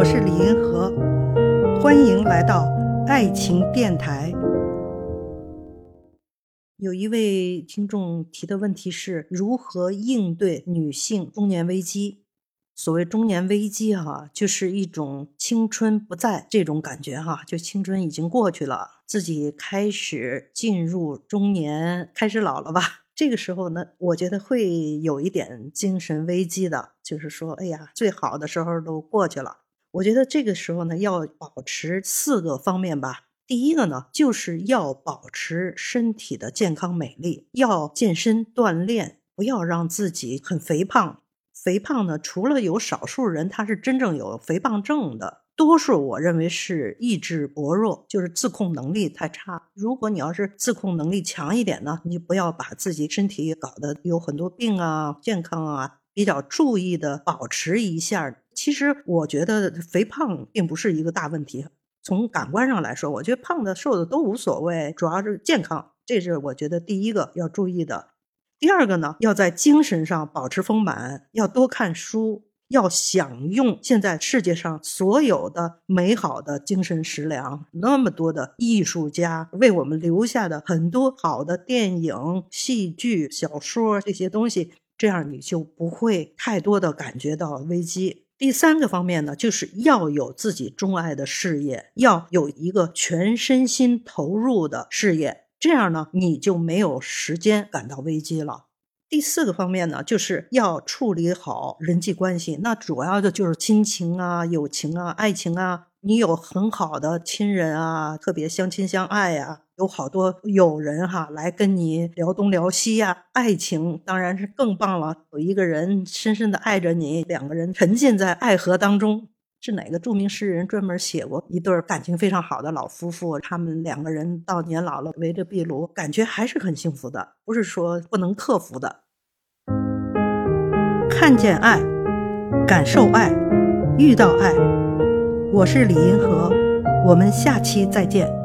我是李银河，欢迎来到爱情电台。有一位听众提的问题是如何应对女性中年危机？所谓中年危机，哈，就是一种青春不在这种感觉，哈，就青春已经过去了，自己开始进入中年，开始老了吧？这个时候呢，我觉得会有一点精神危机的，就是说，哎呀，最好的时候都过去了。我觉得这个时候呢，要保持四个方面吧。第一个呢，就是要保持身体的健康美丽，要健身锻炼，不要让自己很肥胖。肥胖呢，除了有少数人他是真正有肥胖症的，多数我认为是意志薄弱，就是自控能力太差。如果你要是自控能力强一点呢，你不要把自己身体搞得有很多病啊，健康啊，比较注意的保持一下。其实我觉得肥胖并不是一个大问题，从感官上来说，我觉得胖的瘦的都无所谓，主要是健康，这是我觉得第一个要注意的。第二个呢，要在精神上保持丰满，要多看书，要享用现在世界上所有的美好的精神食粮。那么多的艺术家为我们留下的很多好的电影、戏剧、小说这些东西，这样你就不会太多的感觉到危机。第三个方面呢，就是要有自己钟爱的事业，要有一个全身心投入的事业。这样呢，你就没有时间感到危机了。第四个方面呢，就是要处理好人际关系，那主要的就是亲情啊、友情啊、爱情啊。你有很好的亲人啊，特别相亲相爱呀，有好多友人哈来跟你聊东聊西呀。爱情当然是更棒了，有一个人深深的爱着你，两个人沉浸在爱河当中。是哪个著名诗人专门写过一对感情非常好的老夫妇？他们两个人到年老了围着壁炉，感觉还是很幸福的，不是说不能克服的。看见爱，感受爱，遇到爱。我是李银河，我们下期再见。